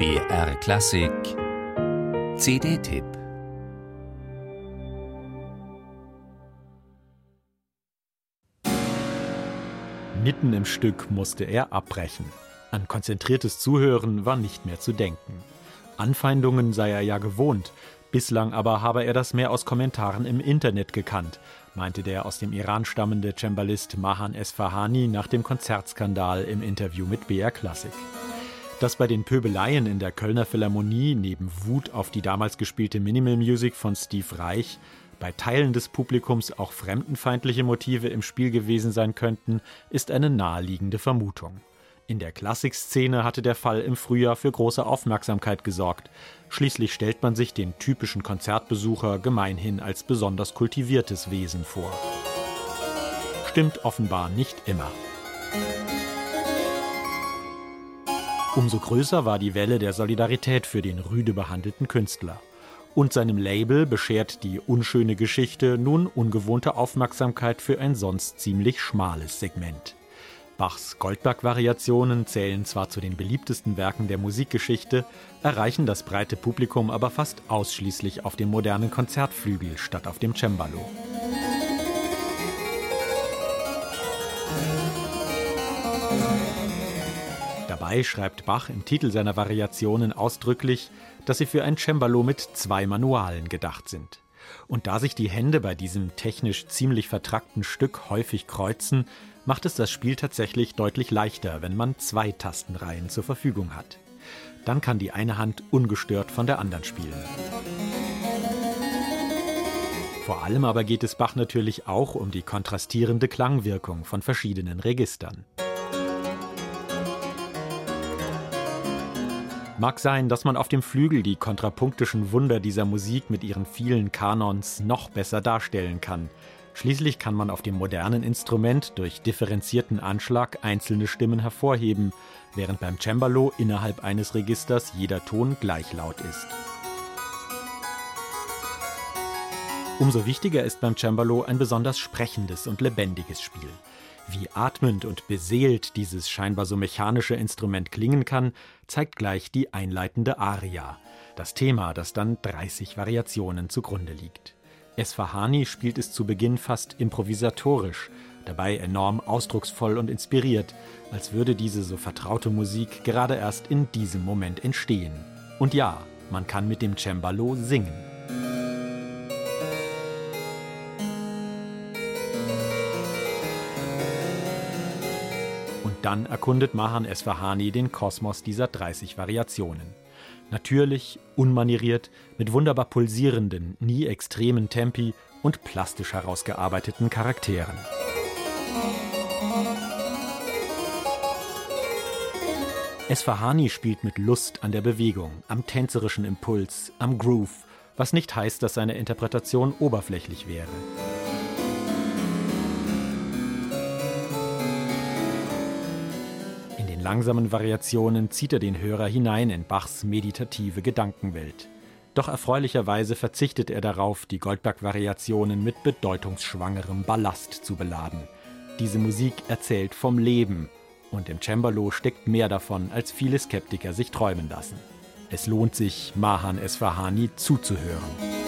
BR Klassik CD-Tipp Mitten im Stück musste er abbrechen. An konzentriertes Zuhören war nicht mehr zu denken. Anfeindungen sei er ja gewohnt, bislang aber habe er das mehr aus Kommentaren im Internet gekannt, meinte der aus dem Iran stammende Cembalist Mahan Esfahani nach dem Konzertskandal im Interview mit BR Klassik. Dass bei den Pöbeleien in der Kölner Philharmonie neben Wut auf die damals gespielte Minimal Music von Steve Reich bei Teilen des Publikums auch fremdenfeindliche Motive im Spiel gewesen sein könnten, ist eine naheliegende Vermutung. In der Klassikszene hatte der Fall im Frühjahr für große Aufmerksamkeit gesorgt. Schließlich stellt man sich den typischen Konzertbesucher gemeinhin als besonders kultiviertes Wesen vor. Stimmt offenbar nicht immer. Umso größer war die Welle der Solidarität für den rüde behandelten Künstler. Und seinem Label beschert die unschöne Geschichte nun ungewohnte Aufmerksamkeit für ein sonst ziemlich schmales Segment. Bachs Goldberg-Variationen zählen zwar zu den beliebtesten Werken der Musikgeschichte, erreichen das breite Publikum aber fast ausschließlich auf dem modernen Konzertflügel statt auf dem Cembalo. Dabei schreibt Bach im Titel seiner Variationen ausdrücklich, dass sie für ein Cembalo mit zwei Manualen gedacht sind. Und da sich die Hände bei diesem technisch ziemlich vertrackten Stück häufig kreuzen, macht es das Spiel tatsächlich deutlich leichter, wenn man zwei Tastenreihen zur Verfügung hat. Dann kann die eine Hand ungestört von der anderen spielen. Vor allem aber geht es Bach natürlich auch um die kontrastierende Klangwirkung von verschiedenen Registern. Mag sein, dass man auf dem Flügel die kontrapunktischen Wunder dieser Musik mit ihren vielen Kanons noch besser darstellen kann. Schließlich kann man auf dem modernen Instrument durch differenzierten Anschlag einzelne Stimmen hervorheben, während beim Cembalo innerhalb eines Registers jeder Ton gleich laut ist. Umso wichtiger ist beim Cembalo ein besonders sprechendes und lebendiges Spiel. Wie atmend und beseelt dieses scheinbar so mechanische Instrument klingen kann, zeigt gleich die einleitende Aria, das Thema, das dann 30 Variationen zugrunde liegt. Esfahani spielt es zu Beginn fast improvisatorisch, dabei enorm ausdrucksvoll und inspiriert, als würde diese so vertraute Musik gerade erst in diesem Moment entstehen. Und ja, man kann mit dem Cembalo singen. Dann erkundet Mahan Esfahani den Kosmos dieser 30 Variationen. Natürlich, unmanieriert, mit wunderbar pulsierenden, nie extremen Tempi und plastisch herausgearbeiteten Charakteren. Esfahani spielt mit Lust an der Bewegung, am tänzerischen Impuls, am Groove, was nicht heißt, dass seine Interpretation oberflächlich wäre. Den langsamen Variationen zieht er den Hörer hinein in Bachs meditative Gedankenwelt. Doch erfreulicherweise verzichtet er darauf, die Goldberg-Variationen mit bedeutungsschwangerem Ballast zu beladen. Diese Musik erzählt vom Leben und im Cembalo steckt mehr davon, als viele Skeptiker sich träumen lassen. Es lohnt sich, Mahan Esfahani zuzuhören.